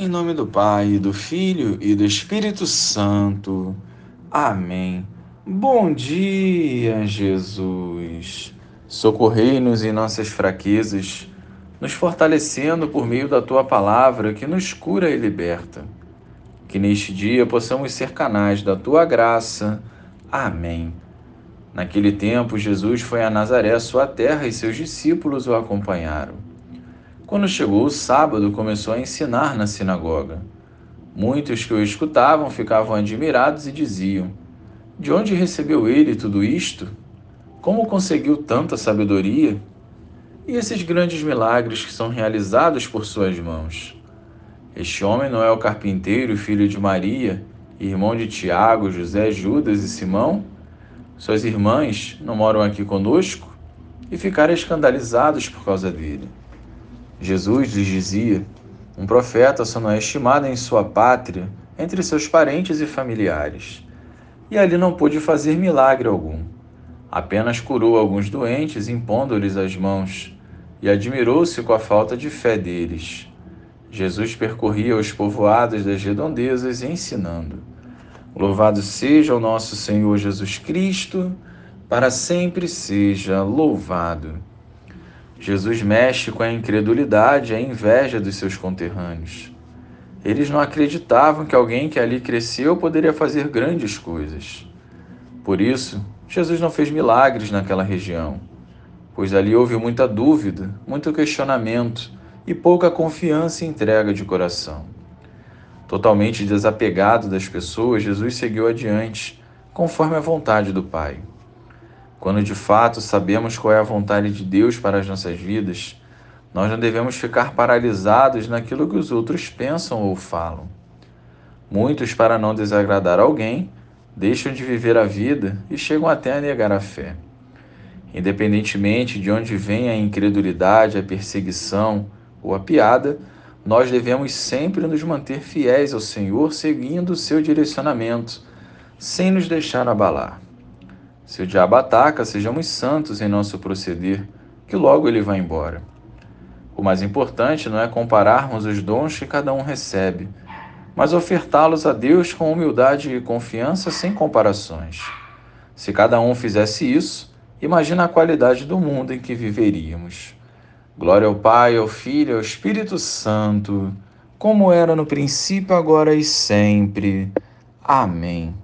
Em nome do Pai, do Filho e do Espírito Santo. Amém. Bom dia, Jesus. Socorrei-nos em nossas fraquezas, nos fortalecendo por meio da tua palavra que nos cura e liberta. Que neste dia possamos ser canais da tua graça. Amém. Naquele tempo, Jesus foi a Nazaré, sua terra, e seus discípulos o acompanharam. Quando chegou o sábado, começou a ensinar na sinagoga. Muitos que o escutavam ficavam admirados e diziam: De onde recebeu ele tudo isto? Como conseguiu tanta sabedoria? E esses grandes milagres que são realizados por suas mãos? Este homem não é o carpinteiro, filho de Maria, irmão de Tiago, José, Judas e Simão? Suas irmãs não moram aqui conosco? E ficaram escandalizados por causa dele. Jesus lhes dizia: Um profeta só não é estimado em sua pátria, entre seus parentes e familiares. E ali não pôde fazer milagre algum. Apenas curou alguns doentes, impondo-lhes as mãos, e admirou-se com a falta de fé deles. Jesus percorria os povoados das redondezas ensinando. Louvado seja o nosso Senhor Jesus Cristo, para sempre seja louvado. Jesus mexe com a incredulidade e a inveja dos seus conterrâneos. Eles não acreditavam que alguém que ali cresceu poderia fazer grandes coisas. Por isso, Jesus não fez milagres naquela região, pois ali houve muita dúvida, muito questionamento e pouca confiança e entrega de coração. Totalmente desapegado das pessoas, Jesus seguiu adiante, conforme a vontade do Pai. Quando de fato sabemos qual é a vontade de Deus para as nossas vidas, nós não devemos ficar paralisados naquilo que os outros pensam ou falam. Muitos, para não desagradar alguém, deixam de viver a vida e chegam até a negar a fé. Independentemente de onde vem a incredulidade, a perseguição ou a piada, nós devemos sempre nos manter fiéis ao Senhor, seguindo o seu direcionamento, sem nos deixar abalar. Se o diabo ataca, sejamos santos em nosso proceder, que logo ele vai embora. O mais importante não é compararmos os dons que cada um recebe, mas ofertá-los a Deus com humildade e confiança sem comparações. Se cada um fizesse isso, imagina a qualidade do mundo em que viveríamos. Glória ao Pai, ao Filho ao Espírito Santo, como era no princípio, agora e sempre. Amém.